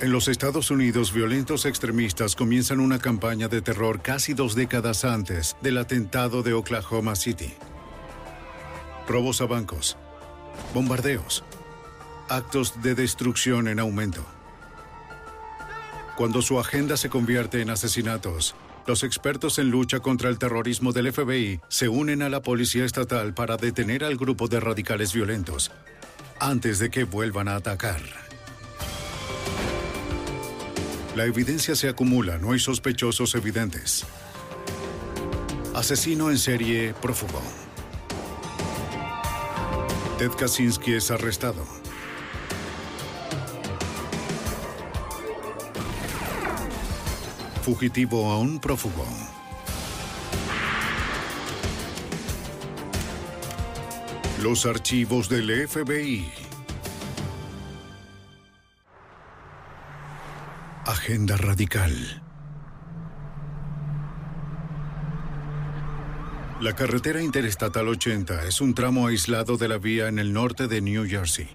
En los Estados Unidos, violentos extremistas comienzan una campaña de terror casi dos décadas antes del atentado de Oklahoma City. Robos a bancos, bombardeos, actos de destrucción en aumento. Cuando su agenda se convierte en asesinatos, los expertos en lucha contra el terrorismo del FBI se unen a la policía estatal para detener al grupo de radicales violentos antes de que vuelvan a atacar. La evidencia se acumula, no hay sospechosos evidentes. Asesino en serie prófugo. Ted Kaczynski es arrestado. Fugitivo a un prófugo. Los archivos del FBI. Agenda radical. La carretera interestatal 80 es un tramo aislado de la vía en el norte de New Jersey.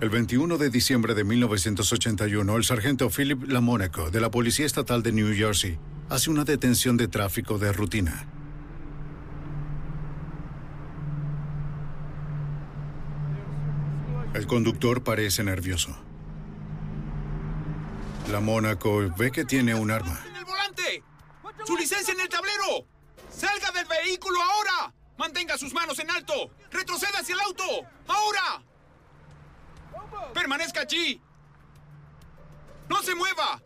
El 21 de diciembre de 1981, el sargento Philip Lamónaco de la Policía Estatal de New Jersey hace una detención de tráfico de rutina. El conductor parece nervioso. Lamónaco ve que tiene un arma. ¡En el volante! ¡Su licencia en el tablero! ¡Salga del vehículo ahora! ¡Mantenga sus manos en alto! ¡Retroceda hacia el auto! ¡Ahora! ¡Permanezca allí! ¡No se mueva!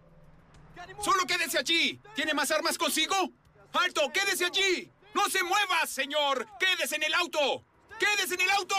¡Solo quédese allí! ¿Tiene más armas consigo? ¡Alto! ¡Quédese allí! ¡No se mueva, señor! ¡Quédese en el auto! ¡Quédese en el auto!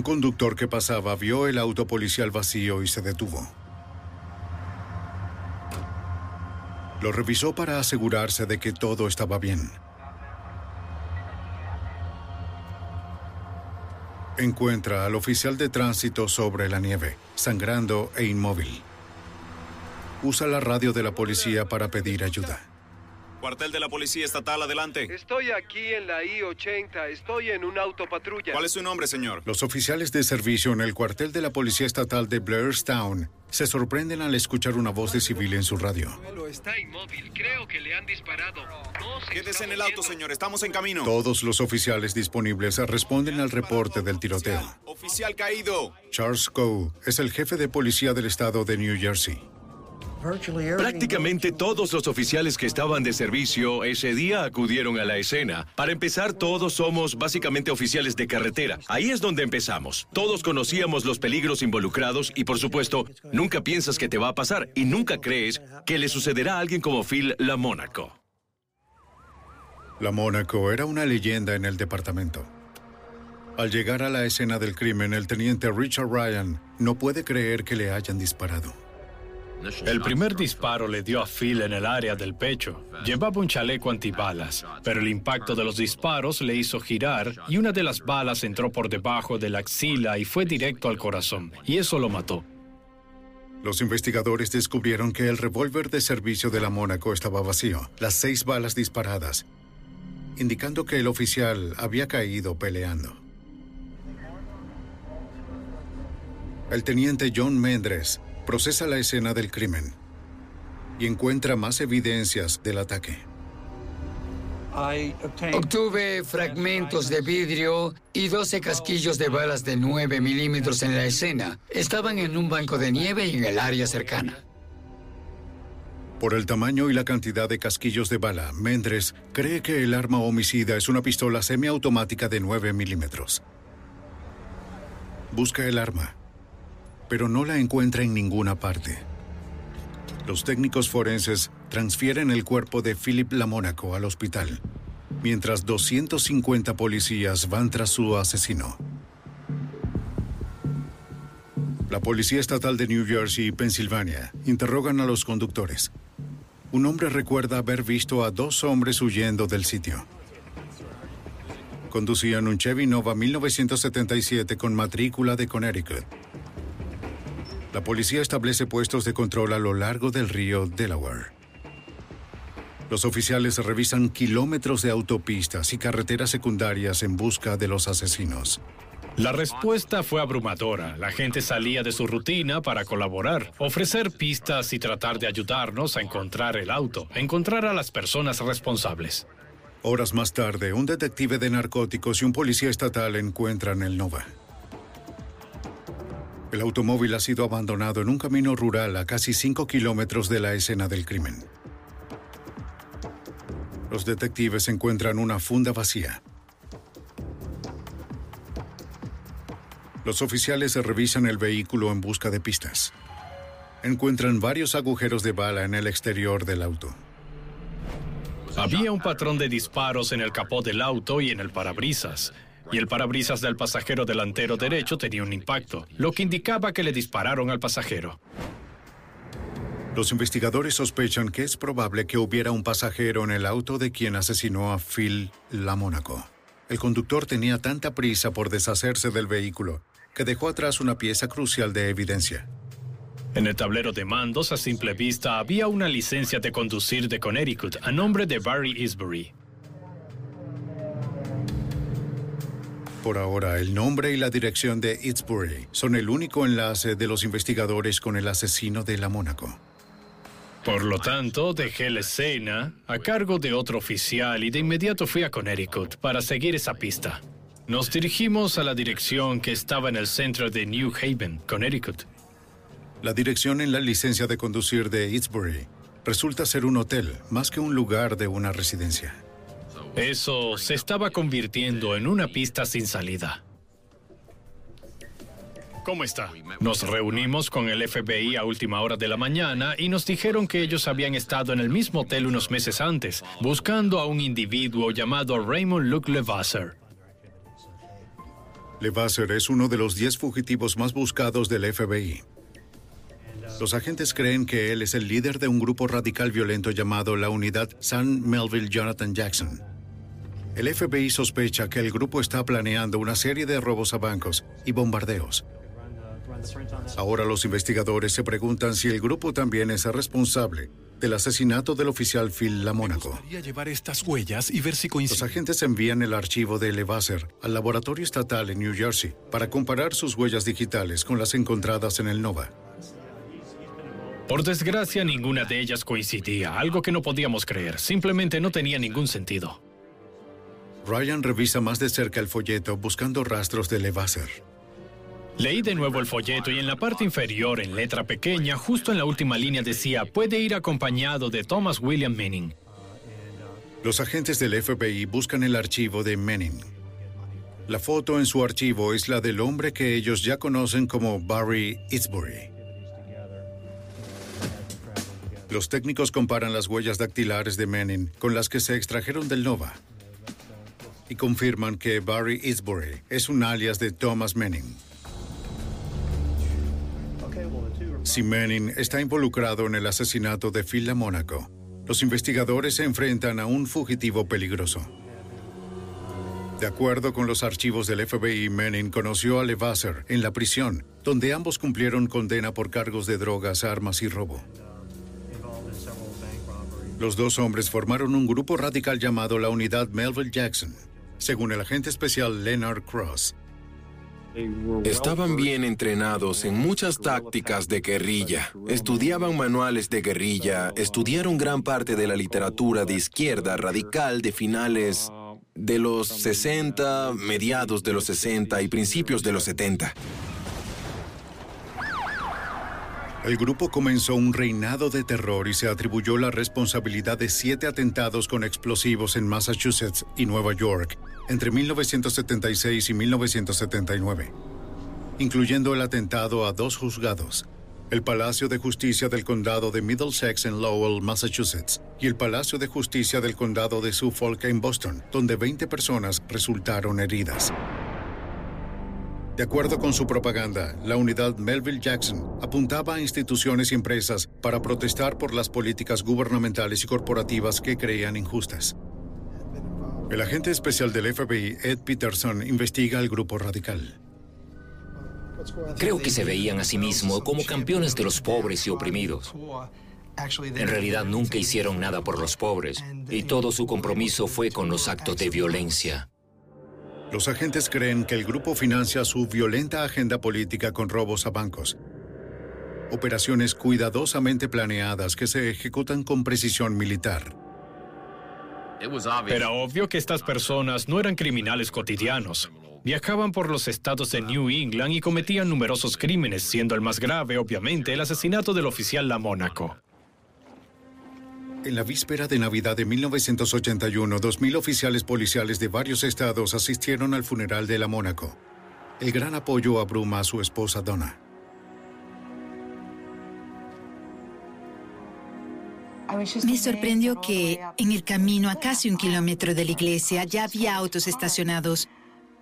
Un conductor que pasaba vio el auto policial vacío y se detuvo. Lo revisó para asegurarse de que todo estaba bien. Encuentra al oficial de tránsito sobre la nieve, sangrando e inmóvil. Usa la radio de la policía para pedir ayuda. Cuartel de la Policía Estatal, adelante. Estoy aquí en la I-80. Estoy en un autopatrulla. ¿Cuál es su nombre, señor? Los oficiales de servicio en el cuartel de la Policía Estatal de Blairstown se sorprenden al escuchar una voz de civil en su radio. Está inmóvil. Creo que le han disparado. No se Quédese en el auto, señor. Estamos en camino. Todos los oficiales disponibles responden al reporte del tiroteo. Oficial caído. Charles Coe es el jefe de policía del estado de New Jersey. Prácticamente todos los oficiales que estaban de servicio ese día acudieron a la escena. Para empezar, todos somos básicamente oficiales de carretera. Ahí es donde empezamos. Todos conocíamos los peligros involucrados y, por supuesto, nunca piensas que te va a pasar y nunca crees que le sucederá a alguien como Phil Lamónaco. La Mónaco era una leyenda en el departamento. Al llegar a la escena del crimen, el teniente Richard Ryan no puede creer que le hayan disparado. El primer disparo le dio a Phil en el área del pecho. Llevaba un chaleco antibalas, pero el impacto de los disparos le hizo girar y una de las balas entró por debajo de la axila y fue directo al corazón, y eso lo mató. Los investigadores descubrieron que el revólver de servicio de la Mónaco estaba vacío, las seis balas disparadas, indicando que el oficial había caído peleando. El teniente John Mendres procesa la escena del crimen y encuentra más evidencias del ataque. Obtuve fragmentos de vidrio y 12 casquillos de balas de 9 milímetros en la escena. Estaban en un banco de nieve y en el área cercana. Por el tamaño y la cantidad de casquillos de bala, Mendres cree que el arma homicida es una pistola semiautomática de 9 milímetros. Busca el arma, pero no la encuentra en ninguna parte. Los técnicos forenses transfieren el cuerpo de Philip Lamónaco al hospital, mientras 250 policías van tras su asesino. La Policía Estatal de New Jersey y Pensilvania interrogan a los conductores. Un hombre recuerda haber visto a dos hombres huyendo del sitio. Conducían un Chevy Nova 1977 con matrícula de Connecticut. La policía establece puestos de control a lo largo del río Delaware. Los oficiales revisan kilómetros de autopistas y carreteras secundarias en busca de los asesinos. La respuesta fue abrumadora. La gente salía de su rutina para colaborar, ofrecer pistas y tratar de ayudarnos a encontrar el auto, encontrar a las personas responsables. Horas más tarde, un detective de narcóticos y un policía estatal encuentran el Nova. El automóvil ha sido abandonado en un camino rural a casi 5 kilómetros de la escena del crimen. Los detectives encuentran una funda vacía. Los oficiales revisan el vehículo en busca de pistas. Encuentran varios agujeros de bala en el exterior del auto. Había un patrón de disparos en el capó del auto y en el parabrisas. Y el parabrisas del pasajero delantero derecho tenía un impacto, lo que indicaba que le dispararon al pasajero. Los investigadores sospechan que es probable que hubiera un pasajero en el auto de quien asesinó a Phil Lamónaco. El conductor tenía tanta prisa por deshacerse del vehículo que dejó atrás una pieza crucial de evidencia. En el tablero de mandos, a simple vista, había una licencia de conducir de Connecticut a nombre de Barry Isbury. Por ahora, el nombre y la dirección de Eatsbury son el único enlace de los investigadores con el asesino de la Mónaco. Por lo tanto, dejé la escena a cargo de otro oficial y de inmediato fui a Connecticut para seguir esa pista. Nos dirigimos a la dirección que estaba en el centro de New Haven, Connecticut. La dirección en la licencia de conducir de Eatsbury resulta ser un hotel más que un lugar de una residencia. Eso se estaba convirtiendo en una pista sin salida. ¿Cómo está? Nos reunimos con el FBI a última hora de la mañana y nos dijeron que ellos habían estado en el mismo hotel unos meses antes, buscando a un individuo llamado Raymond Luke Levasseur. Levasseur es uno de los 10 fugitivos más buscados del FBI. Los agentes creen que él es el líder de un grupo radical violento llamado la Unidad San Melville Jonathan Jackson. El FBI sospecha que el grupo está planeando una serie de robos a bancos y bombardeos. Ahora los investigadores se preguntan si el grupo también es el responsable del asesinato del oficial Phil Lamónaco. llevar estas huellas y ver si Los agentes envían el archivo de Levasseur al laboratorio estatal en New Jersey para comparar sus huellas digitales con las encontradas en el Nova. Por desgracia, ninguna de ellas coincidía, algo que no podíamos creer. Simplemente no tenía ningún sentido. Ryan revisa más de cerca el folleto buscando rastros de Levasseur. Leí de nuevo el folleto y en la parte inferior, en letra pequeña, justo en la última línea decía, puede ir acompañado de Thomas William Manning. Los agentes del FBI buscan el archivo de Manning. La foto en su archivo es la del hombre que ellos ya conocen como Barry Eatsbury. Los técnicos comparan las huellas dactilares de Manning con las que se extrajeron del Nova y confirman que Barry Eatsbury es un alias de Thomas Manning. Si Manning está involucrado en el asesinato de Phil Mónaco, los investigadores se enfrentan a un fugitivo peligroso. De acuerdo con los archivos del FBI, Manning conoció a Levasseur en la prisión donde ambos cumplieron condena por cargos de drogas, armas y robo. Los dos hombres formaron un grupo radical llamado la Unidad Melville Jackson, según el agente especial Leonard Cross. Estaban bien entrenados en muchas tácticas de guerrilla. Estudiaban manuales de guerrilla, estudiaron gran parte de la literatura de izquierda radical de finales de los 60, mediados de los 60 y principios de los 70. El grupo comenzó un reinado de terror y se atribuyó la responsabilidad de siete atentados con explosivos en Massachusetts y Nueva York entre 1976 y 1979, incluyendo el atentado a dos juzgados, el Palacio de Justicia del Condado de Middlesex en Lowell, Massachusetts, y el Palacio de Justicia del Condado de Suffolk en Boston, donde 20 personas resultaron heridas. De acuerdo con su propaganda, la unidad Melville Jackson apuntaba a instituciones y empresas para protestar por las políticas gubernamentales y corporativas que creían injustas. El agente especial del FBI, Ed Peterson, investiga al grupo radical. Creo que se veían a sí mismos como campeones de los pobres y oprimidos. En realidad nunca hicieron nada por los pobres y todo su compromiso fue con los actos de violencia. Los agentes creen que el grupo financia su violenta agenda política con robos a bancos. Operaciones cuidadosamente planeadas que se ejecutan con precisión militar. Era obvio que estas personas no eran criminales cotidianos. Viajaban por los estados de New England y cometían numerosos crímenes, siendo el más grave, obviamente, el asesinato del oficial La Mónaco. En la víspera de Navidad de 1981, 2.000 oficiales policiales de varios estados asistieron al funeral de la Mónaco. El gran apoyo abruma a su esposa Donna. Me sorprendió que en el camino a casi un kilómetro de la iglesia ya había autos estacionados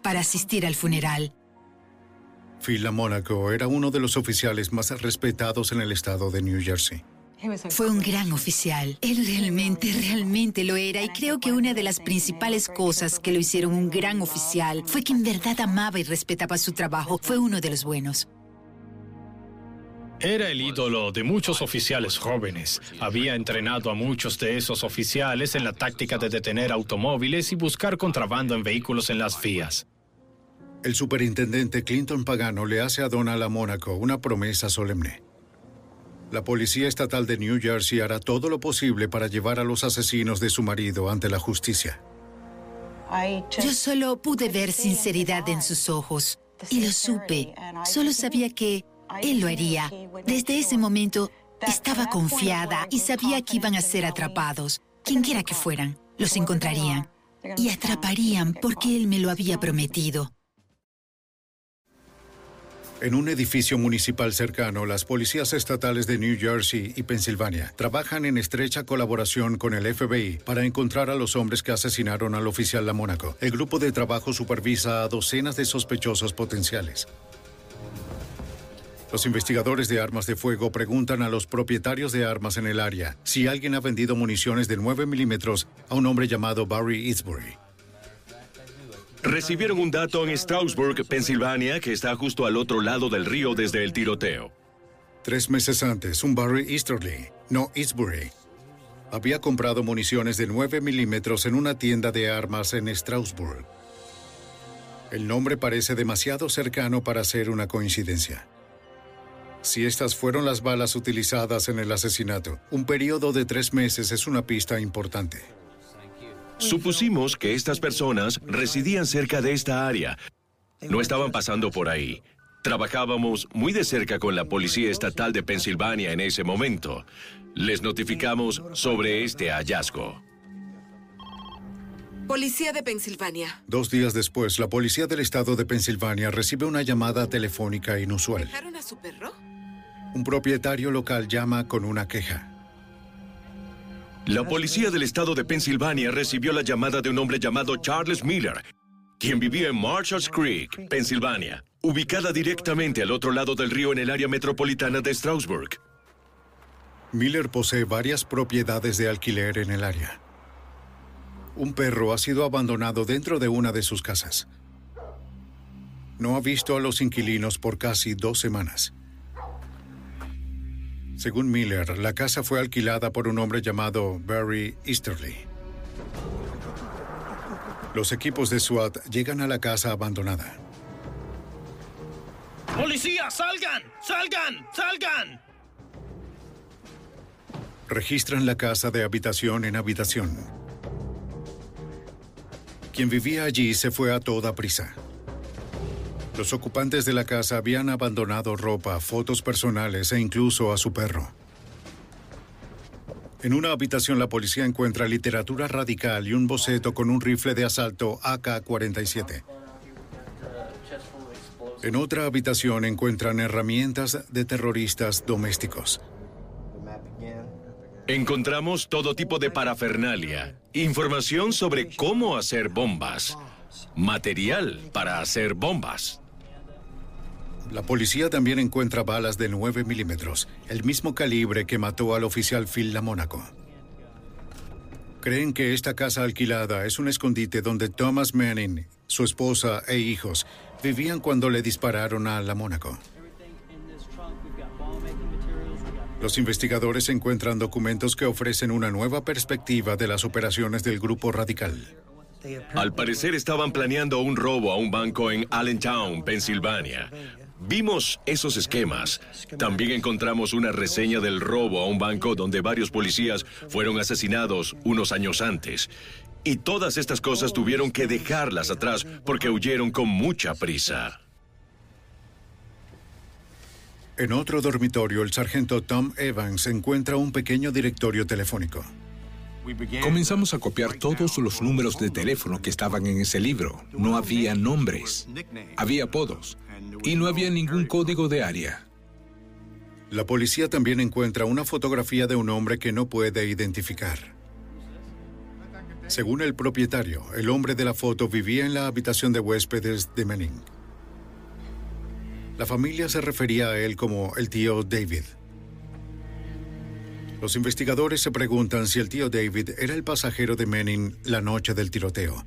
para asistir al funeral. Phil Mónaco era uno de los oficiales más respetados en el estado de New Jersey. Fue un gran oficial. Él realmente, realmente lo era. Y creo que una de las principales cosas que lo hicieron un gran oficial fue que en verdad amaba y respetaba su trabajo. Fue uno de los buenos. Era el ídolo de muchos oficiales jóvenes. Había entrenado a muchos de esos oficiales en la táctica de detener automóviles y buscar contrabando en vehículos en las vías. El superintendente Clinton Pagano le hace a Donna La Mónaco una promesa solemne. La Policía Estatal de New Jersey hará todo lo posible para llevar a los asesinos de su marido ante la justicia. Yo solo pude ver sinceridad en sus ojos y lo supe. Solo sabía que él lo haría. Desde ese momento estaba confiada y sabía que iban a ser atrapados. Quienquiera que fueran, los encontrarían y atraparían porque él me lo había prometido. En un edificio municipal cercano, las policías estatales de New Jersey y Pensilvania trabajan en estrecha colaboración con el FBI para encontrar a los hombres que asesinaron al oficial La Mónaco. El grupo de trabajo supervisa a docenas de sospechosos potenciales. Los investigadores de armas de fuego preguntan a los propietarios de armas en el área si alguien ha vendido municiones de 9 milímetros a un hombre llamado Barry Eastbury. Recibieron un dato en Stroudsburg, Pensilvania, que está justo al otro lado del río desde el tiroteo. Tres meses antes, un Barry Easterly, no Eastbury, había comprado municiones de 9 milímetros en una tienda de armas en Stroudsburg. El nombre parece demasiado cercano para ser una coincidencia. Si estas fueron las balas utilizadas en el asesinato, un periodo de tres meses es una pista importante. Supusimos que estas personas residían cerca de esta área. No estaban pasando por ahí. Trabajábamos muy de cerca con la Policía Estatal de Pensilvania en ese momento. Les notificamos sobre este hallazgo. Policía de Pensilvania. Dos días después, la policía del estado de Pensilvania recibe una llamada telefónica inusual. ¿Dejaron a su perro? Un propietario local llama con una queja. La policía del estado de Pensilvania recibió la llamada de un hombre llamado Charles Miller, quien vivía en Marshalls Creek, Pensilvania, ubicada directamente al otro lado del río en el área metropolitana de Stroudsburg. Miller posee varias propiedades de alquiler en el área. Un perro ha sido abandonado dentro de una de sus casas. no ha visto a los inquilinos por casi dos semanas. Según Miller, la casa fue alquilada por un hombre llamado Barry Easterly. Los equipos de SWAT llegan a la casa abandonada. ¡Policía, salgan! ¡Salgan! ¡Salgan! Registran la casa de habitación en habitación. Quien vivía allí se fue a toda prisa. Los ocupantes de la casa habían abandonado ropa, fotos personales e incluso a su perro. En una habitación la policía encuentra literatura radical y un boceto con un rifle de asalto AK-47. En otra habitación encuentran herramientas de terroristas domésticos. Encontramos todo tipo de parafernalia, información sobre cómo hacer bombas, material para hacer bombas. La policía también encuentra balas de 9 milímetros, el mismo calibre que mató al oficial Phil LaMonaco. Creen que esta casa alquilada es un escondite donde Thomas Manning, su esposa e hijos vivían cuando le dispararon a LaMonaco. Los investigadores encuentran documentos que ofrecen una nueva perspectiva de las operaciones del grupo radical. Al parecer estaban planeando un robo a un banco en Allentown, Pensilvania. Vimos esos esquemas. También encontramos una reseña del robo a un banco donde varios policías fueron asesinados unos años antes. Y todas estas cosas tuvieron que dejarlas atrás porque huyeron con mucha prisa. En otro dormitorio, el sargento Tom Evans encuentra un pequeño directorio telefónico. Comenzamos a copiar todos los números de teléfono que estaban en ese libro. No había nombres, había apodos y no había ningún código de área. La policía también encuentra una fotografía de un hombre que no puede identificar. Según el propietario, el hombre de la foto vivía en la habitación de huéspedes de Manning. La familia se refería a él como el tío David. Los investigadores se preguntan si el tío David era el pasajero de Manning la noche del tiroteo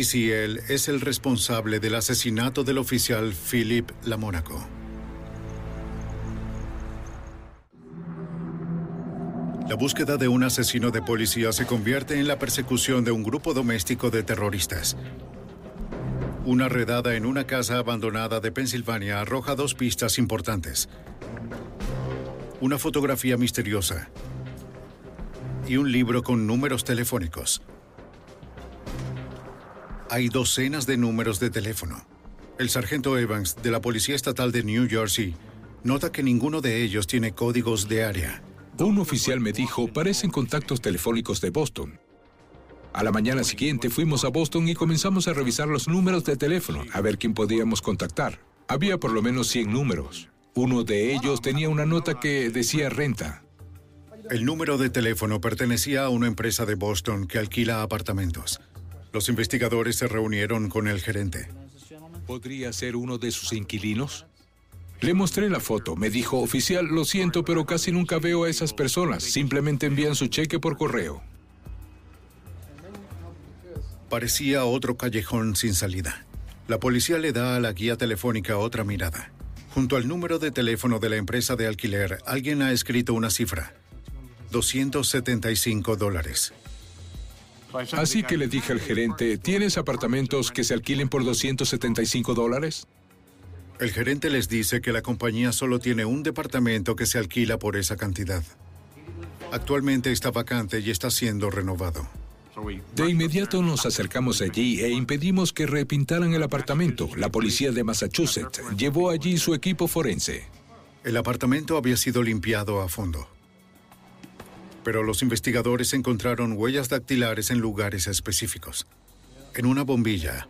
y si él es el responsable del asesinato del oficial Philip Lamónaco. La búsqueda de un asesino de policía se convierte en la persecución de un grupo doméstico de terroristas. Una redada en una casa abandonada de Pensilvania arroja dos pistas importantes. Una fotografía misteriosa y un libro con números telefónicos. Hay docenas de números de teléfono. El sargento Evans de la Policía Estatal de New Jersey nota que ninguno de ellos tiene códigos de área. Un oficial me dijo, parecen contactos telefónicos de Boston. A la mañana siguiente fuimos a Boston y comenzamos a revisar los números de teléfono, a ver quién podíamos contactar. Había por lo menos 100 números. Uno de ellos tenía una nota que decía renta. El número de teléfono pertenecía a una empresa de Boston que alquila apartamentos. Los investigadores se reunieron con el gerente. ¿Podría ser uno de sus inquilinos? Le mostré la foto. Me dijo, oficial, lo siento, pero casi nunca veo a esas personas. Simplemente envían su cheque por correo. Parecía otro callejón sin salida. La policía le da a la guía telefónica otra mirada. Junto al número de teléfono de la empresa de alquiler, alguien ha escrito una cifra. 275 dólares. Así que le dije al gerente, ¿tienes apartamentos que se alquilen por 275 dólares? El gerente les dice que la compañía solo tiene un departamento que se alquila por esa cantidad. Actualmente está vacante y está siendo renovado. De inmediato nos acercamos allí e impedimos que repintaran el apartamento. La policía de Massachusetts llevó allí su equipo forense. El apartamento había sido limpiado a fondo pero los investigadores encontraron huellas dactilares en lugares específicos. En una bombilla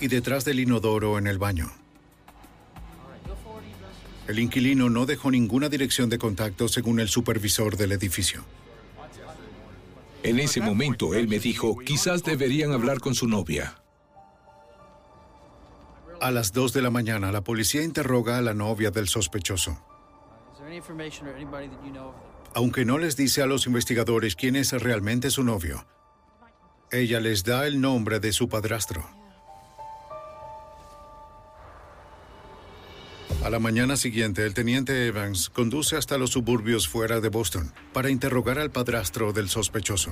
y detrás del inodoro en el baño. El inquilino no dejó ninguna dirección de contacto según el supervisor del edificio. En ese momento él me dijo, quizás deberían hablar con su novia. A las 2 de la mañana, la policía interroga a la novia del sospechoso aunque no les dice a los investigadores quién es realmente su novio. Ella les da el nombre de su padrastro. A la mañana siguiente, el teniente Evans conduce hasta los suburbios fuera de Boston para interrogar al padrastro del sospechoso.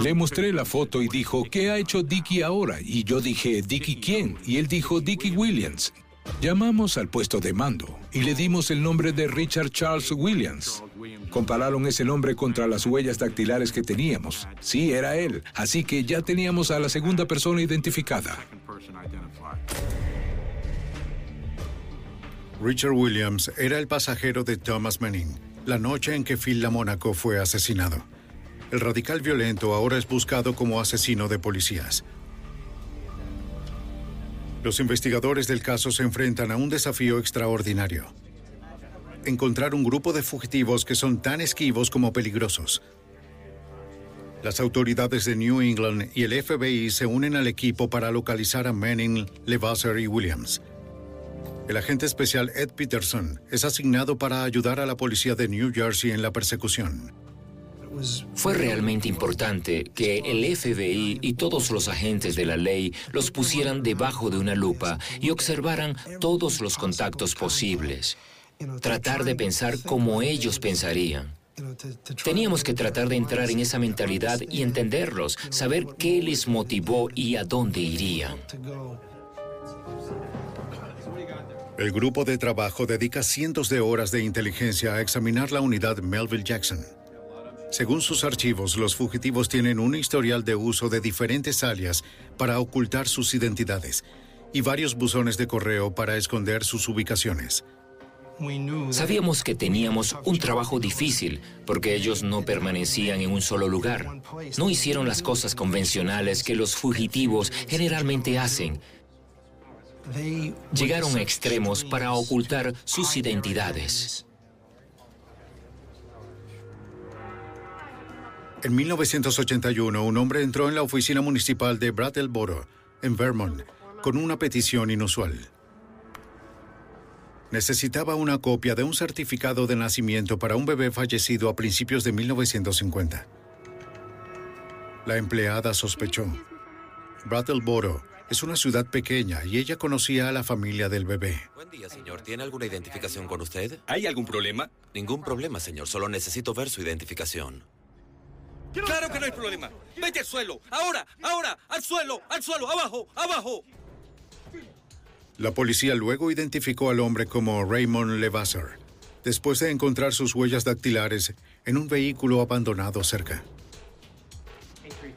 Le mostré la foto y dijo, ¿qué ha hecho Dicky ahora? Y yo dije, ¿Dicky quién? Y él dijo, Dicky Williams. Llamamos al puesto de mando y le dimos el nombre de Richard Charles Williams. Compararon ese nombre contra las huellas dactilares que teníamos. Sí, era él. Así que ya teníamos a la segunda persona identificada. Richard Williams era el pasajero de Thomas Manning, la noche en que Phil Lamónaco fue asesinado. El radical violento ahora es buscado como asesino de policías. Los investigadores del caso se enfrentan a un desafío extraordinario. Encontrar un grupo de fugitivos que son tan esquivos como peligrosos. Las autoridades de New England y el FBI se unen al equipo para localizar a Manning, Levasseur y Williams. El agente especial Ed Peterson es asignado para ayudar a la policía de New Jersey en la persecución. Fue realmente importante que el FBI y todos los agentes de la ley los pusieran debajo de una lupa y observaran todos los contactos posibles. Tratar de pensar como ellos pensarían. Teníamos que tratar de entrar en esa mentalidad y entenderlos, saber qué les motivó y a dónde irían. El grupo de trabajo dedica cientos de horas de inteligencia a examinar la unidad Melville Jackson. Según sus archivos, los fugitivos tienen un historial de uso de diferentes alias para ocultar sus identidades y varios buzones de correo para esconder sus ubicaciones. Sabíamos que teníamos un trabajo difícil porque ellos no permanecían en un solo lugar. No hicieron las cosas convencionales que los fugitivos generalmente hacen. Llegaron a extremos para ocultar sus identidades. En 1981, un hombre entró en la oficina municipal de Brattleboro, en Vermont, con una petición inusual. Necesitaba una copia de un certificado de nacimiento para un bebé fallecido a principios de 1950. La empleada sospechó. Brattleboro es una ciudad pequeña y ella conocía a la familia del bebé. Buen día, señor. ¿Tiene alguna identificación con usted? ¿Hay algún problema? Ningún problema, señor. Solo necesito ver su identificación. ¡Claro que no hay problema! ¡Vete al suelo! ¡Ahora! ¡Ahora! ¡Al suelo! ¡Al suelo! ¡Abajo! ¡Abajo! La policía luego identificó al hombre como Raymond Levasseur, después de encontrar sus huellas dactilares en un vehículo abandonado cerca.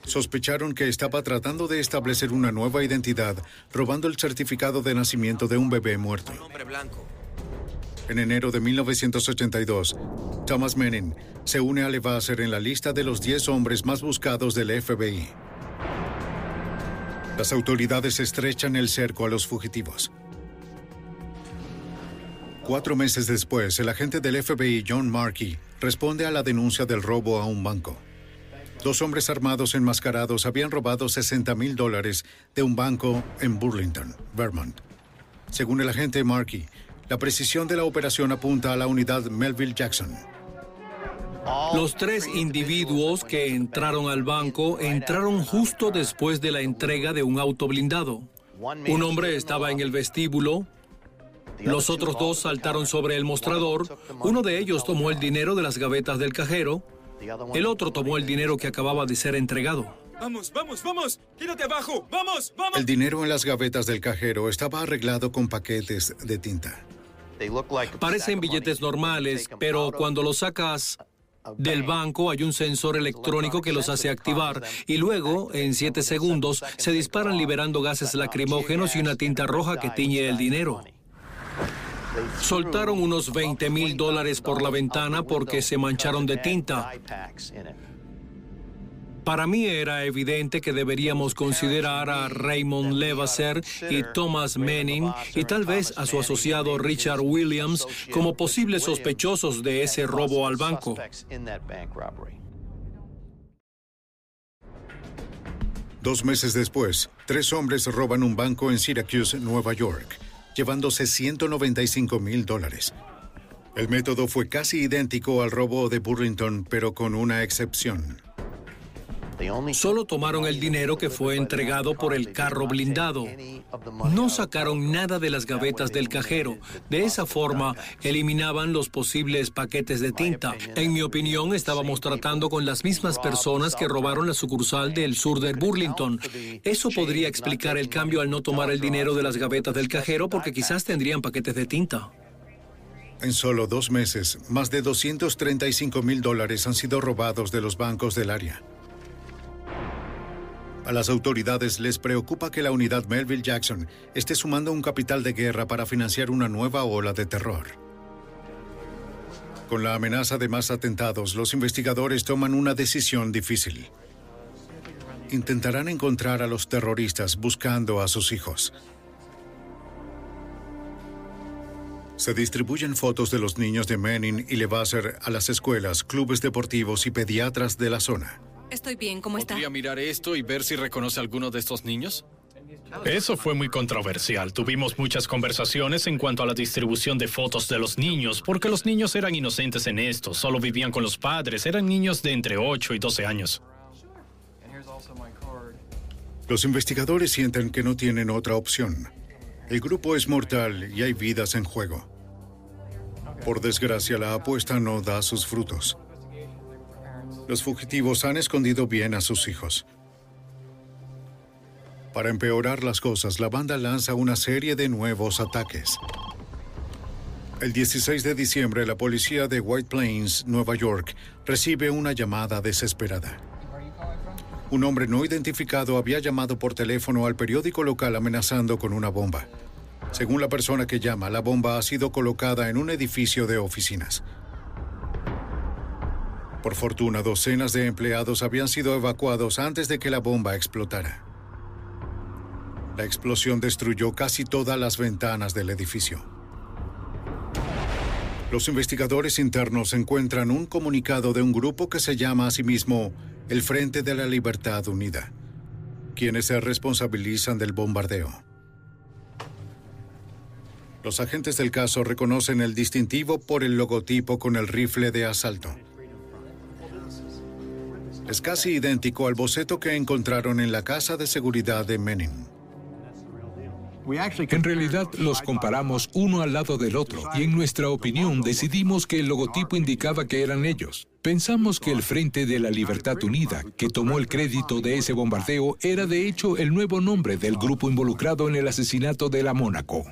Sospecharon que estaba tratando de establecer una nueva identidad, robando el certificado de nacimiento de un bebé muerto. En enero de 1982, Thomas Manning se une a Levasseur en la lista de los 10 hombres más buscados del FBI. Las autoridades estrechan el cerco a los fugitivos. Cuatro meses después, el agente del FBI, John Markey, responde a la denuncia del robo a un banco. Dos hombres armados enmascarados habían robado 60 mil dólares de un banco en Burlington, Vermont. Según el agente Markey, la precisión de la operación apunta a la unidad Melville Jackson. Los tres individuos que entraron al banco entraron justo después de la entrega de un auto blindado. Un hombre estaba en el vestíbulo. Los otros dos saltaron sobre el mostrador. Uno de ellos tomó el dinero de las gavetas del cajero. El otro tomó el dinero que acababa de ser entregado. Vamos, vamos, vamos. Tírate abajo. Vamos, vamos. El dinero en las gavetas del cajero estaba arreglado con paquetes de tinta. Parecen billetes normales, pero cuando los sacas del banco hay un sensor electrónico que los hace activar y luego, en siete segundos, se disparan liberando gases lacrimógenos y una tinta roja que tiñe el dinero. Soltaron unos 20 mil dólares por la ventana porque se mancharon de tinta. Para mí era evidente que deberíamos considerar a Raymond Levasseur y Thomas Manning y tal vez a su asociado Richard Williams como posibles sospechosos de ese robo al banco. Dos meses después, tres hombres roban un banco en Syracuse, Nueva York, llevándose 195 mil dólares. El método fue casi idéntico al robo de Burlington, pero con una excepción. Solo tomaron el dinero que fue entregado por el carro blindado. No sacaron nada de las gavetas del cajero. De esa forma, eliminaban los posibles paquetes de tinta. En mi opinión, estábamos tratando con las mismas personas que robaron la sucursal del sur de Burlington. Eso podría explicar el cambio al no tomar el dinero de las gavetas del cajero porque quizás tendrían paquetes de tinta. En solo dos meses, más de 235 mil dólares han sido robados de los bancos del área. A las autoridades les preocupa que la unidad Melville Jackson esté sumando un capital de guerra para financiar una nueva ola de terror. Con la amenaza de más atentados, los investigadores toman una decisión difícil. Intentarán encontrar a los terroristas buscando a sus hijos. Se distribuyen fotos de los niños de Menin y Levasser a las escuelas, clubes deportivos y pediatras de la zona. Estoy bien, ¿cómo está? ¿Podría mirar esto y ver si reconoce alguno de estos niños? Eso fue muy controversial. Tuvimos muchas conversaciones en cuanto a la distribución de fotos de los niños, porque los niños eran inocentes en esto, solo vivían con los padres, eran niños de entre 8 y 12 años. Los investigadores sienten que no tienen otra opción. El grupo es mortal y hay vidas en juego. Por desgracia, la apuesta no da sus frutos. Los fugitivos han escondido bien a sus hijos. Para empeorar las cosas, la banda lanza una serie de nuevos ataques. El 16 de diciembre, la policía de White Plains, Nueva York, recibe una llamada desesperada. Un hombre no identificado había llamado por teléfono al periódico local amenazando con una bomba. Según la persona que llama, la bomba ha sido colocada en un edificio de oficinas. Por fortuna, docenas de empleados habían sido evacuados antes de que la bomba explotara. La explosión destruyó casi todas las ventanas del edificio. Los investigadores internos encuentran un comunicado de un grupo que se llama a sí mismo el Frente de la Libertad Unida, quienes se responsabilizan del bombardeo. Los agentes del caso reconocen el distintivo por el logotipo con el rifle de asalto. Es casi idéntico al boceto que encontraron en la casa de seguridad de Menin. En realidad los comparamos uno al lado del otro y en nuestra opinión decidimos que el logotipo indicaba que eran ellos. Pensamos que el Frente de la Libertad Unida, que tomó el crédito de ese bombardeo, era de hecho el nuevo nombre del grupo involucrado en el asesinato de la Mónaco.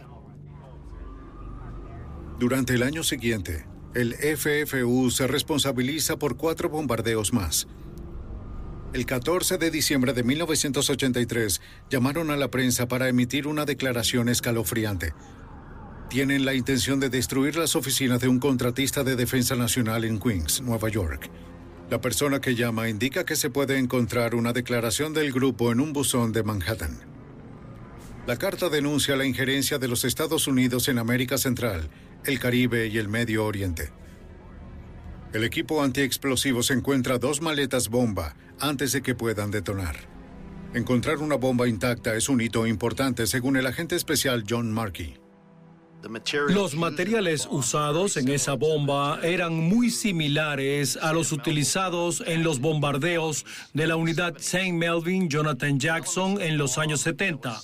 Durante el año siguiente, el FFU se responsabiliza por cuatro bombardeos más. El 14 de diciembre de 1983 llamaron a la prensa para emitir una declaración escalofriante. Tienen la intención de destruir las oficinas de un contratista de defensa nacional en Queens, Nueva York. La persona que llama indica que se puede encontrar una declaración del grupo en un buzón de Manhattan. La carta denuncia la injerencia de los Estados Unidos en América Central, el Caribe y el Medio Oriente. El equipo antiexplosivos encuentra dos maletas bomba antes de que puedan detonar. Encontrar una bomba intacta es un hito importante según el agente especial John Markey. Los materiales usados en esa bomba eran muy similares a los utilizados en los bombardeos de la unidad St. Melvin Jonathan Jackson en los años 70.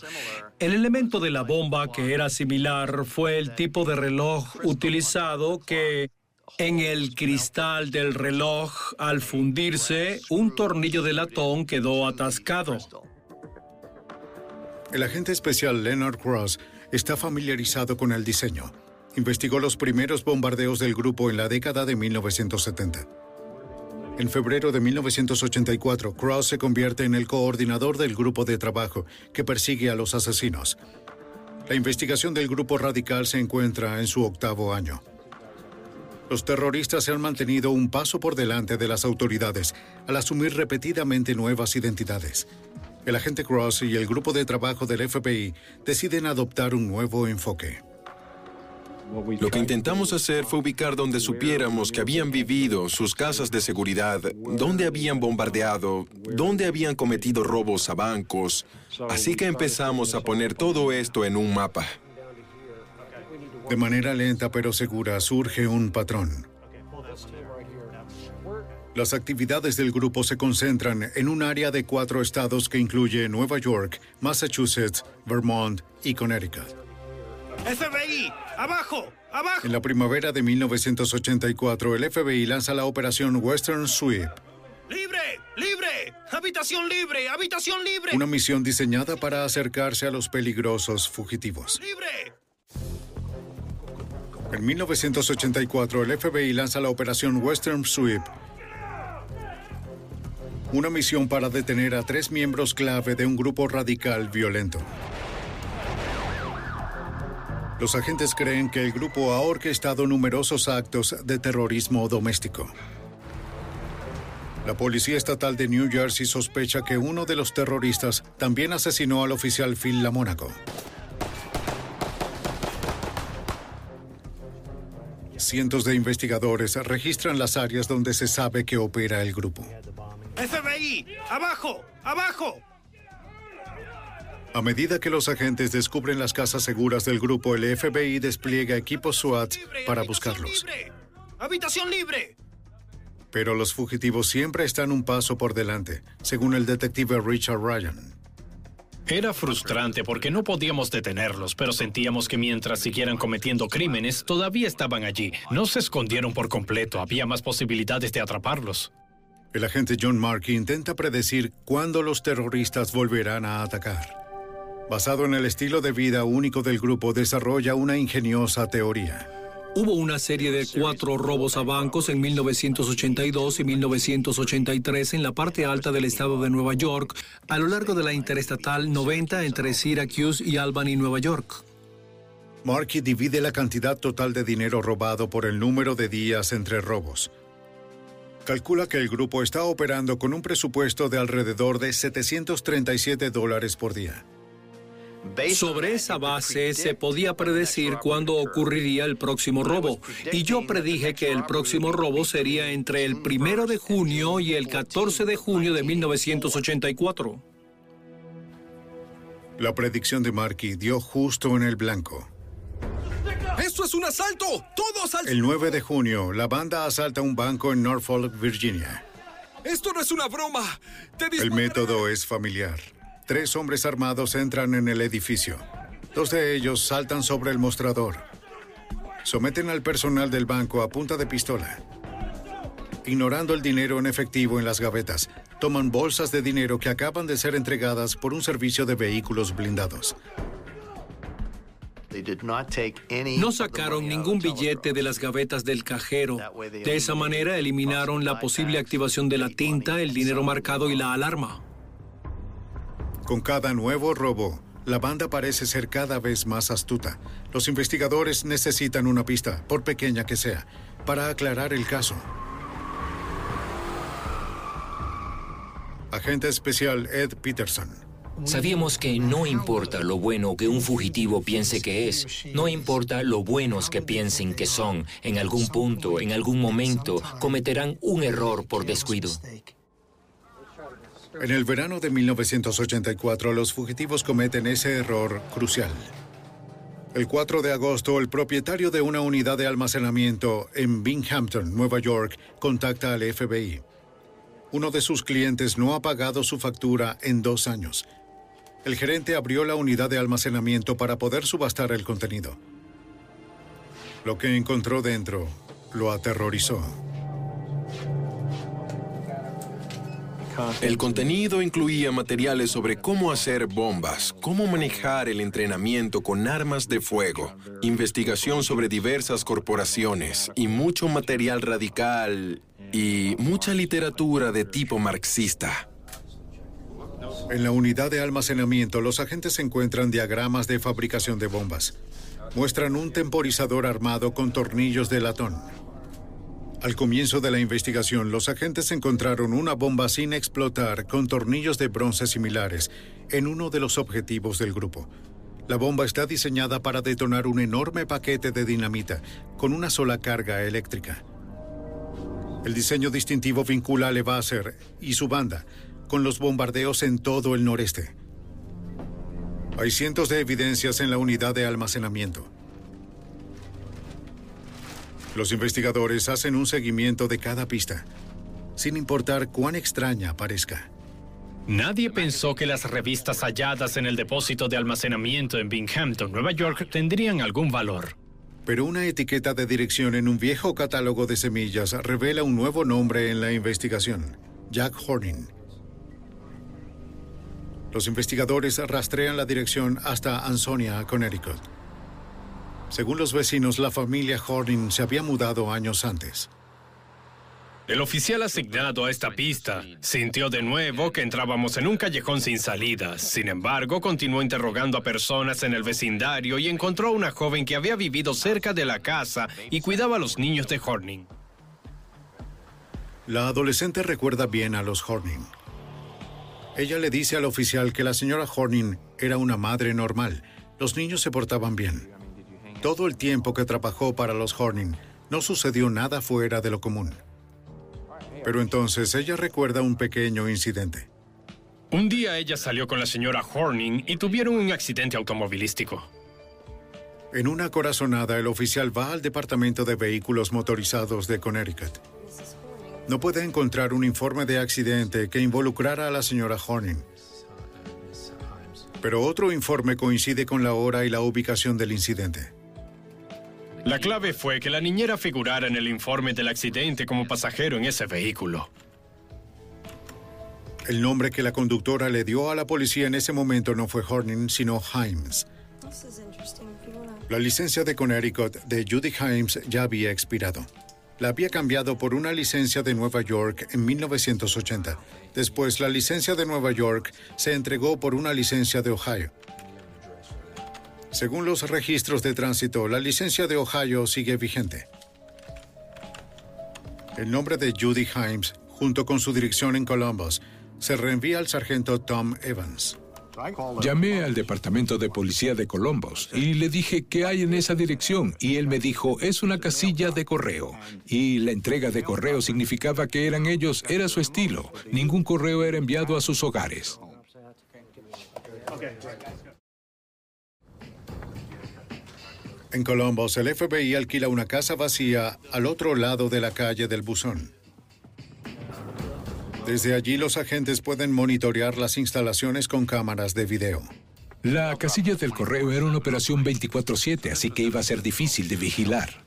El elemento de la bomba que era similar fue el tipo de reloj utilizado que en el cristal del reloj, al fundirse, un tornillo de latón quedó atascado. El agente especial Leonard Cross está familiarizado con el diseño. Investigó los primeros bombardeos del grupo en la década de 1970. En febrero de 1984, Cross se convierte en el coordinador del grupo de trabajo que persigue a los asesinos. La investigación del grupo radical se encuentra en su octavo año. Los terroristas se han mantenido un paso por delante de las autoridades al asumir repetidamente nuevas identidades. El agente Cross y el grupo de trabajo del FBI deciden adoptar un nuevo enfoque. Lo que intentamos hacer fue ubicar donde supiéramos que habían vivido, sus casas de seguridad, dónde habían bombardeado, dónde habían cometido robos a bancos. Así que empezamos a poner todo esto en un mapa. De manera lenta pero segura surge un patrón. Las actividades del grupo se concentran en un área de cuatro estados que incluye Nueva York, Massachusetts, Vermont y Connecticut. FBI, abajo, abajo. En la primavera de 1984, el FBI lanza la operación Western Sweep, ¡Libre! ¡Libre! ¡Habitación libre! ¡Habitación libre! una misión diseñada para acercarse a los peligrosos fugitivos. ¡Libre! En 1984, el FBI lanza la operación Western Sweep, una misión para detener a tres miembros clave de un grupo radical violento. Los agentes creen que el grupo ha orquestado numerosos actos de terrorismo doméstico. La policía estatal de New Jersey sospecha que uno de los terroristas también asesinó al oficial Phil Lamónaco. Cientos de investigadores registran las áreas donde se sabe que opera el grupo. FBI, abajo, abajo. A medida que los agentes descubren las casas seguras del grupo, el FBI despliega equipos SWAT para buscarlos. ¡Habitación libre! Pero los fugitivos siempre están un paso por delante, según el detective Richard Ryan. Era frustrante porque no podíamos detenerlos, pero sentíamos que mientras siguieran cometiendo crímenes, todavía estaban allí. No se escondieron por completo, había más posibilidades de atraparlos. El agente John Markey intenta predecir cuándo los terroristas volverán a atacar. Basado en el estilo de vida único del grupo, desarrolla una ingeniosa teoría. Hubo una serie de cuatro robos a bancos en 1982 y 1983 en la parte alta del estado de Nueva York, a lo largo de la interestatal 90 entre Syracuse y Albany, Nueva York. Markey divide la cantidad total de dinero robado por el número de días entre robos. Calcula que el grupo está operando con un presupuesto de alrededor de 737 dólares por día. Sobre esa base se podía predecir cuándo ocurriría el próximo robo, y yo predije que el próximo robo sería entre el primero de junio y el 14 de junio de 1984. La predicción de Markey dio justo en el blanco. ¡Esto es un asalto! ¡Todos al... El 9 de junio, la banda asalta un banco en Norfolk, Virginia. ¡Esto no es una broma! ¡Te El método es familiar. Tres hombres armados entran en el edificio. Dos de ellos saltan sobre el mostrador. Someten al personal del banco a punta de pistola. Ignorando el dinero en efectivo en las gavetas, toman bolsas de dinero que acaban de ser entregadas por un servicio de vehículos blindados. No sacaron ningún billete de las gavetas del cajero. De esa manera eliminaron la posible activación de la tinta, el dinero marcado y la alarma. Con cada nuevo robo, la banda parece ser cada vez más astuta. Los investigadores necesitan una pista, por pequeña que sea, para aclarar el caso. Agente especial Ed Peterson. Sabíamos que no importa lo bueno que un fugitivo piense que es, no importa lo buenos que piensen que son, en algún punto, en algún momento, cometerán un error por descuido. En el verano de 1984, los fugitivos cometen ese error crucial. El 4 de agosto, el propietario de una unidad de almacenamiento en Binghamton, Nueva York, contacta al FBI. Uno de sus clientes no ha pagado su factura en dos años. El gerente abrió la unidad de almacenamiento para poder subastar el contenido. Lo que encontró dentro lo aterrorizó. El contenido incluía materiales sobre cómo hacer bombas, cómo manejar el entrenamiento con armas de fuego, investigación sobre diversas corporaciones y mucho material radical y mucha literatura de tipo marxista. En la unidad de almacenamiento, los agentes encuentran diagramas de fabricación de bombas. Muestran un temporizador armado con tornillos de latón. Al comienzo de la investigación, los agentes encontraron una bomba sin explotar con tornillos de bronce similares en uno de los objetivos del grupo. La bomba está diseñada para detonar un enorme paquete de dinamita con una sola carga eléctrica. El diseño distintivo vincula a Levasseur y su banda con los bombardeos en todo el noreste. Hay cientos de evidencias en la unidad de almacenamiento. Los investigadores hacen un seguimiento de cada pista. sin importar cuán extraña parezca. Nadie pensó que las revistas halladas en el depósito de almacenamiento en Binghamton, Nueva York, tendrían algún valor. Pero una etiqueta de dirección en un viejo catálogo de semillas revela un nuevo nombre en la investigación, Jack Horning. Los investigadores rastrean la dirección hasta Ansonia, Connecticut. Según los vecinos, la familia Horning se había mudado años antes. El oficial asignado a esta pista sintió de nuevo que entrábamos en un callejón sin salidas. Sin embargo, continuó interrogando a personas en el vecindario y encontró a una joven que había vivido cerca de la casa y cuidaba a los niños de Horning. La adolescente recuerda bien a los Horning. Ella le dice al oficial que la señora Horning era una madre normal. Los niños se portaban bien. Todo el tiempo que trabajó para los Horning, no sucedió nada fuera de lo común. Pero entonces ella recuerda un pequeño incidente. Un día ella salió con la señora Horning y tuvieron un accidente automovilístico. En una corazonada, el oficial va al Departamento de Vehículos Motorizados de Connecticut. No puede encontrar un informe de accidente que involucrara a la señora Horning. Pero otro informe coincide con la hora y la ubicación del incidente. La clave fue que la niñera figurara en el informe del accidente como pasajero en ese vehículo. El nombre que la conductora le dio a la policía en ese momento no fue Horning, sino Himes. La licencia de Connecticut de Judy Himes ya había expirado. La había cambiado por una licencia de Nueva York en 1980. Después, la licencia de Nueva York se entregó por una licencia de Ohio. Según los registros de tránsito, la licencia de Ohio sigue vigente. El nombre de Judy Himes, junto con su dirección en Columbus, se reenvía al sargento Tom Evans. Llamé al departamento de policía de Columbus y le dije qué hay en esa dirección y él me dijo es una casilla de correo y la entrega de correo significaba que eran ellos, era su estilo. Ningún correo era enviado a sus hogares. En Columbus, el FBI alquila una casa vacía al otro lado de la calle del buzón. Desde allí los agentes pueden monitorear las instalaciones con cámaras de video. La casilla del correo era una operación 24/7, así que iba a ser difícil de vigilar.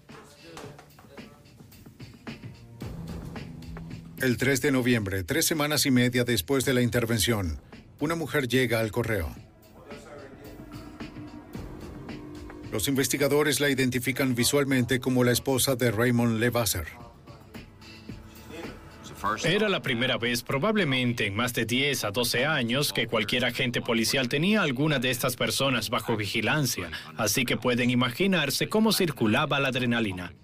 El 3 de noviembre, tres semanas y media después de la intervención, una mujer llega al correo. Los investigadores la identifican visualmente como la esposa de Raymond Levasser. Era la primera vez, probablemente en más de 10 a 12 años, que cualquier agente policial tenía alguna de estas personas bajo vigilancia, así que pueden imaginarse cómo circulaba la adrenalina.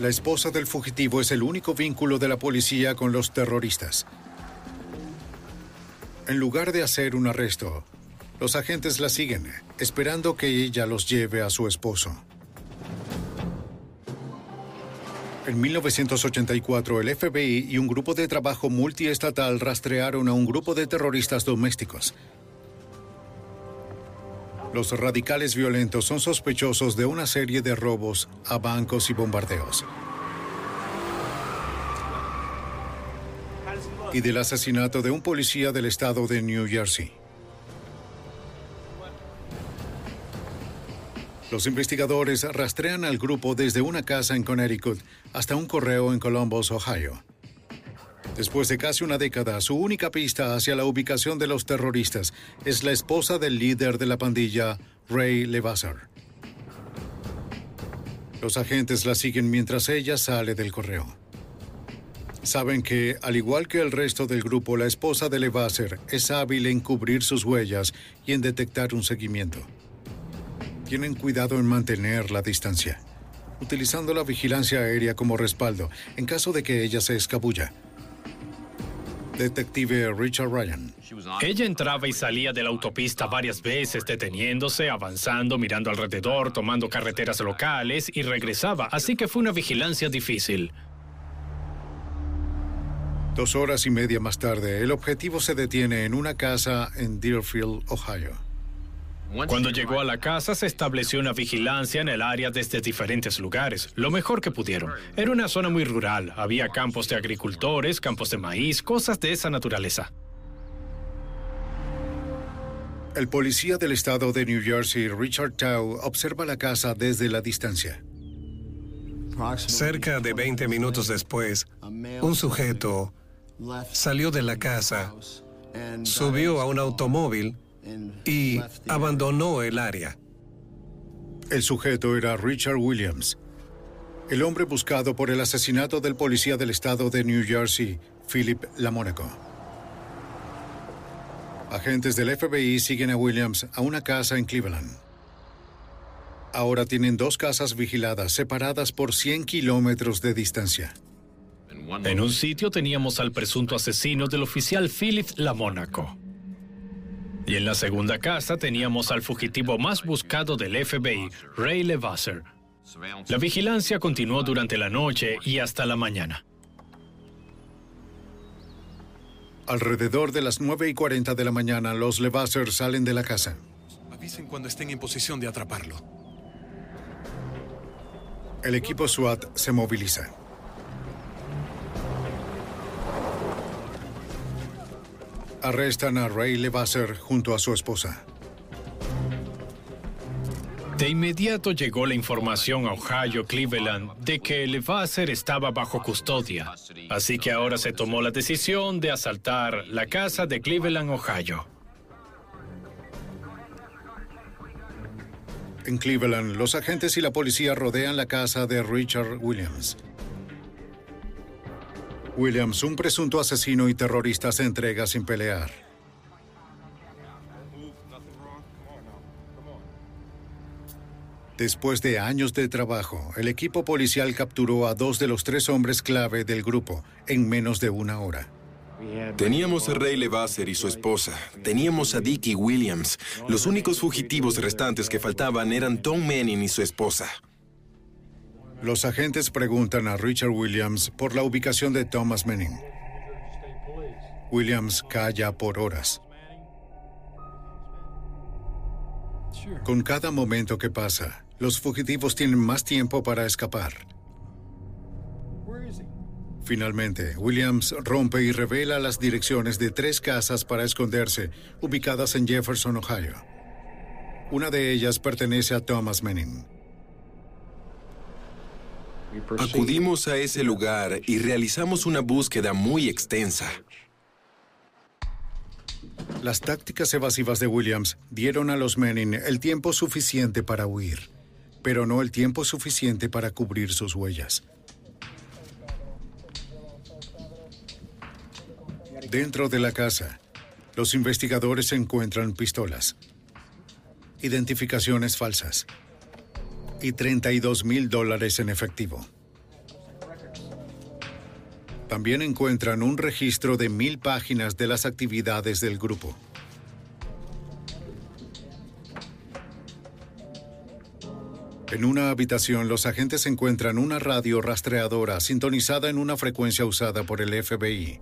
La esposa del fugitivo es el único vínculo de la policía con los terroristas. En lugar de hacer un arresto, los agentes la siguen, esperando que ella los lleve a su esposo. En 1984, el FBI y un grupo de trabajo multiestatal rastrearon a un grupo de terroristas domésticos. Los radicales violentos son sospechosos de una serie de robos a bancos y bombardeos. Y del asesinato de un policía del estado de New Jersey. Los investigadores rastrean al grupo desde una casa en Connecticut hasta un correo en Columbus, Ohio. Después de casi una década, su única pista hacia la ubicación de los terroristas es la esposa del líder de la pandilla, Ray Levasseur. Los agentes la siguen mientras ella sale del correo. Saben que, al igual que el resto del grupo, la esposa de Levasseur es hábil en cubrir sus huellas y en detectar un seguimiento tienen cuidado en mantener la distancia, utilizando la vigilancia aérea como respaldo en caso de que ella se escabulla. Detective Richard Ryan. Ella entraba y salía de la autopista varias veces, deteniéndose, avanzando, mirando alrededor, tomando carreteras locales y regresaba, así que fue una vigilancia difícil. Dos horas y media más tarde, el objetivo se detiene en una casa en Deerfield, Ohio. Cuando llegó a la casa se estableció una vigilancia en el área desde diferentes lugares, lo mejor que pudieron. Era una zona muy rural, había campos de agricultores, campos de maíz, cosas de esa naturaleza. El policía del estado de New Jersey, Richard Tao, observa la casa desde la distancia. Cerca de 20 minutos después, un sujeto salió de la casa, subió a un automóvil y abandonó el área. El sujeto era Richard Williams, el hombre buscado por el asesinato del policía del estado de New Jersey, Philip Lamonaco. Agentes del FBI siguen a Williams a una casa en Cleveland. Ahora tienen dos casas vigiladas separadas por 100 kilómetros de distancia. En un sitio teníamos al presunto asesino del oficial Philip Lamónaco. Y en la segunda casa teníamos al fugitivo más buscado del FBI, Ray Levasseur. La vigilancia continuó durante la noche y hasta la mañana. Alrededor de las 9 y 40 de la mañana, los Levasseur salen de la casa. Avisen cuando estén en posición de atraparlo. El equipo SWAT se moviliza. Arrestan a Ray Levasseur junto a su esposa. De inmediato llegó la información a Ohio Cleveland de que Levasseur estaba bajo custodia, así que ahora se tomó la decisión de asaltar la casa de Cleveland, Ohio. En Cleveland, los agentes y la policía rodean la casa de Richard Williams. Williams, un presunto asesino y terrorista, se entrega sin pelear. Después de años de trabajo, el equipo policial capturó a dos de los tres hombres clave del grupo en menos de una hora. Teníamos a Ray Levasseur y su esposa. Teníamos a Dickie Williams. Los únicos fugitivos restantes que faltaban eran Tom Manning y su esposa. Los agentes preguntan a Richard Williams por la ubicación de Thomas Manning. Williams calla por horas. Con cada momento que pasa, los fugitivos tienen más tiempo para escapar. Finalmente, Williams rompe y revela las direcciones de tres casas para esconderse, ubicadas en Jefferson, Ohio. Una de ellas pertenece a Thomas Manning. Acudimos a ese lugar y realizamos una búsqueda muy extensa. Las tácticas evasivas de Williams dieron a los Manning el tiempo suficiente para huir, pero no el tiempo suficiente para cubrir sus huellas. Dentro de la casa, los investigadores encuentran pistolas, identificaciones falsas y 32 mil dólares en efectivo. También encuentran un registro de mil páginas de las actividades del grupo. En una habitación, los agentes encuentran una radio rastreadora sintonizada en una frecuencia usada por el FBI.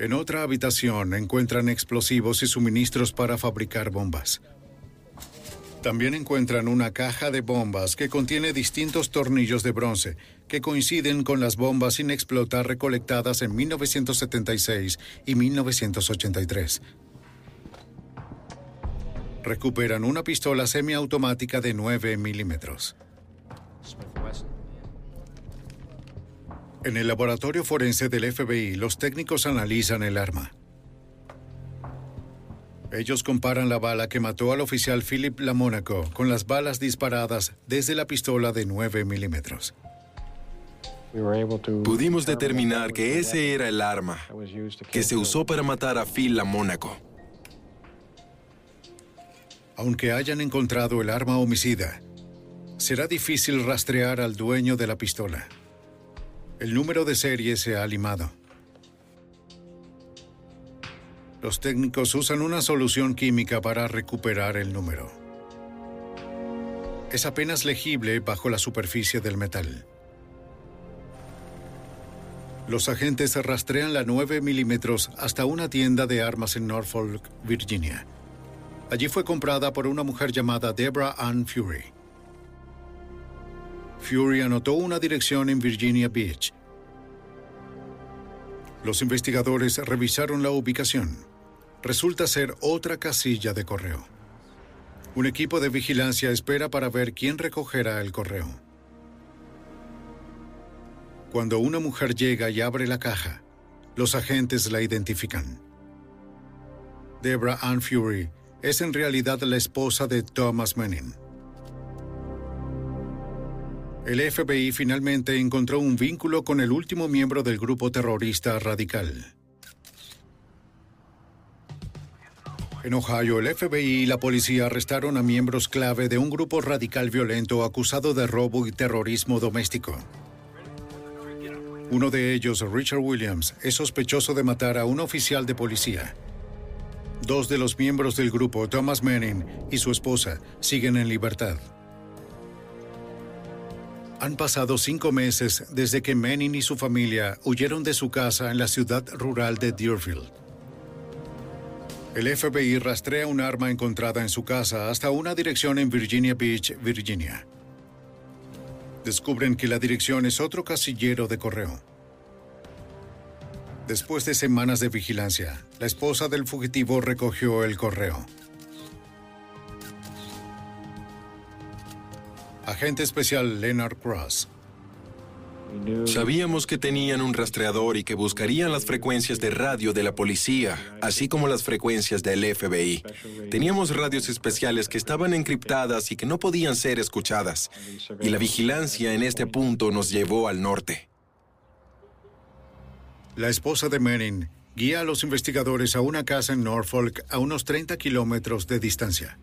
En otra habitación encuentran explosivos y suministros para fabricar bombas. También encuentran una caja de bombas que contiene distintos tornillos de bronce que coinciden con las bombas sin explotar recolectadas en 1976 y 1983. Recuperan una pistola semiautomática de 9 milímetros. En el laboratorio forense del FBI, los técnicos analizan el arma. Ellos comparan la bala que mató al oficial Philip Lamónaco con las balas disparadas desde la pistola de 9 milímetros. Pudimos determinar que ese era el arma que se usó para matar a Phil Lamónaco. Aunque hayan encontrado el arma homicida, será difícil rastrear al dueño de la pistola. El número de serie se ha limado. Los técnicos usan una solución química para recuperar el número. Es apenas legible bajo la superficie del metal. Los agentes rastrean la 9 milímetros hasta una tienda de armas en Norfolk, Virginia. Allí fue comprada por una mujer llamada Deborah Ann Fury. Fury anotó una dirección en Virginia Beach. Los investigadores revisaron la ubicación. Resulta ser otra casilla de correo. Un equipo de vigilancia espera para ver quién recogerá el correo. Cuando una mujer llega y abre la caja, los agentes la identifican. Deborah Ann Fury es en realidad la esposa de Thomas Manning. El FBI finalmente encontró un vínculo con el último miembro del grupo terrorista radical. En Ohio, el FBI y la policía arrestaron a miembros clave de un grupo radical violento acusado de robo y terrorismo doméstico. Uno de ellos, Richard Williams, es sospechoso de matar a un oficial de policía. Dos de los miembros del grupo, Thomas Manning y su esposa, siguen en libertad. Han pasado cinco meses desde que Manning y su familia huyeron de su casa en la ciudad rural de Deerfield. El FBI rastrea un arma encontrada en su casa hasta una dirección en Virginia Beach, Virginia. Descubren que la dirección es otro casillero de correo. Después de semanas de vigilancia, la esposa del fugitivo recogió el correo. Agente especial Leonard Cross. Sabíamos que tenían un rastreador y que buscarían las frecuencias de radio de la policía, así como las frecuencias del FBI. Teníamos radios especiales que estaban encriptadas y que no podían ser escuchadas. Y la vigilancia en este punto nos llevó al norte. La esposa de Manning guía a los investigadores a una casa en Norfolk a unos 30 kilómetros de distancia.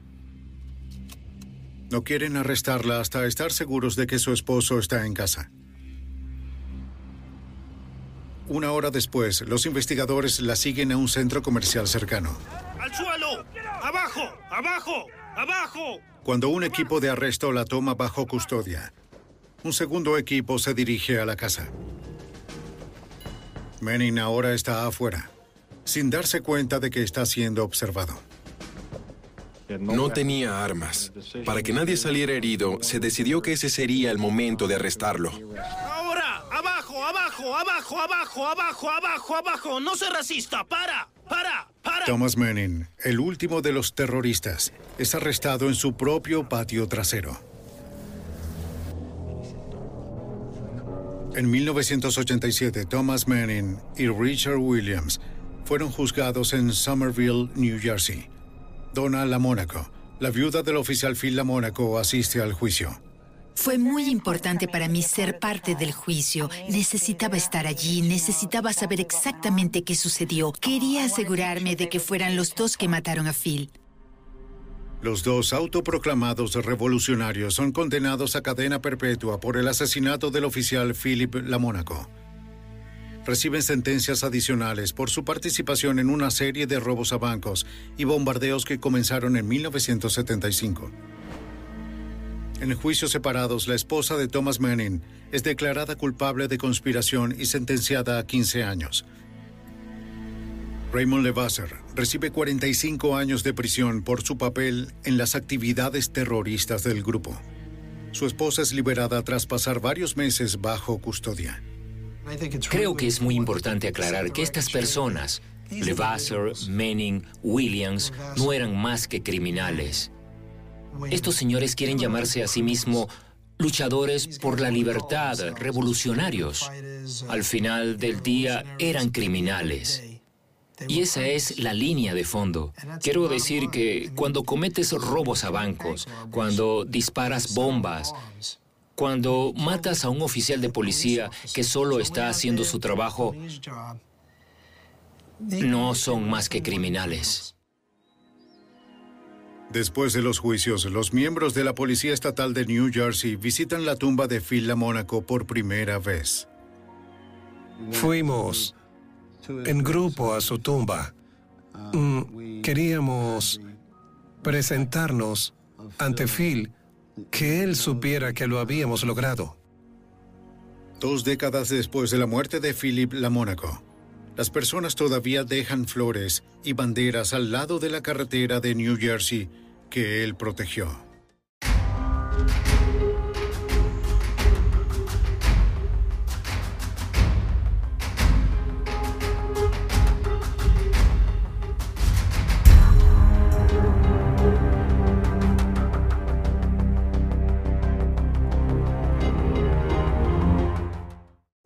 No quieren arrestarla hasta estar seguros de que su esposo está en casa. Una hora después, los investigadores la siguen a un centro comercial cercano. ¡Al suelo! ¡Abajo! ¡Abajo! ¡Abajo! Cuando un equipo de arresto la toma bajo custodia, un segundo equipo se dirige a la casa. Manning ahora está afuera, sin darse cuenta de que está siendo observado. No tenía armas. Para que nadie saliera herido, se decidió que ese sería el momento de arrestarlo. ¡Abajo! ¡Abajo! ¡Abajo! ¡Abajo! ¡Abajo! ¡Abajo! ¡Abajo! ¡No se racista! ¡Para! ¡Para! ¡Para! Thomas Manning, el último de los terroristas, es arrestado en su propio patio trasero. En 1987, Thomas Manning y Richard Williams fueron juzgados en Somerville, New Jersey. Donna LaMonaco, la viuda del oficial Phil LaMonaco, asiste al juicio. Fue muy importante para mí ser parte del juicio. Necesitaba estar allí, necesitaba saber exactamente qué sucedió. Quería asegurarme de que fueran los dos que mataron a Phil. Los dos autoproclamados revolucionarios son condenados a cadena perpetua por el asesinato del oficial Philip LaMonaco. Reciben sentencias adicionales por su participación en una serie de robos a bancos y bombardeos que comenzaron en 1975. En juicios separados, la esposa de Thomas Manning es declarada culpable de conspiración y sentenciada a 15 años. Raymond Levasseur recibe 45 años de prisión por su papel en las actividades terroristas del grupo. Su esposa es liberada tras pasar varios meses bajo custodia. Creo que es muy importante aclarar que estas personas, Levasseur, Manning, Williams, no eran más que criminales. Estos señores quieren llamarse a sí mismos luchadores por la libertad, revolucionarios. Al final del día eran criminales. Y esa es la línea de fondo. Quiero decir que cuando cometes robos a bancos, cuando disparas bombas, cuando matas a un oficial de policía que solo está haciendo su trabajo, no son más que criminales. Después de los juicios, los miembros de la Policía Estatal de New Jersey visitan la tumba de Phil LaMonaco por primera vez. Fuimos en grupo a su tumba. Mm, queríamos presentarnos ante Phil, que él supiera que lo habíamos logrado. Dos décadas después de la muerte de Philip LaMonaco, Las personas todavía dejan flores y banderas al lado de la carretera de New Jersey que él protegió.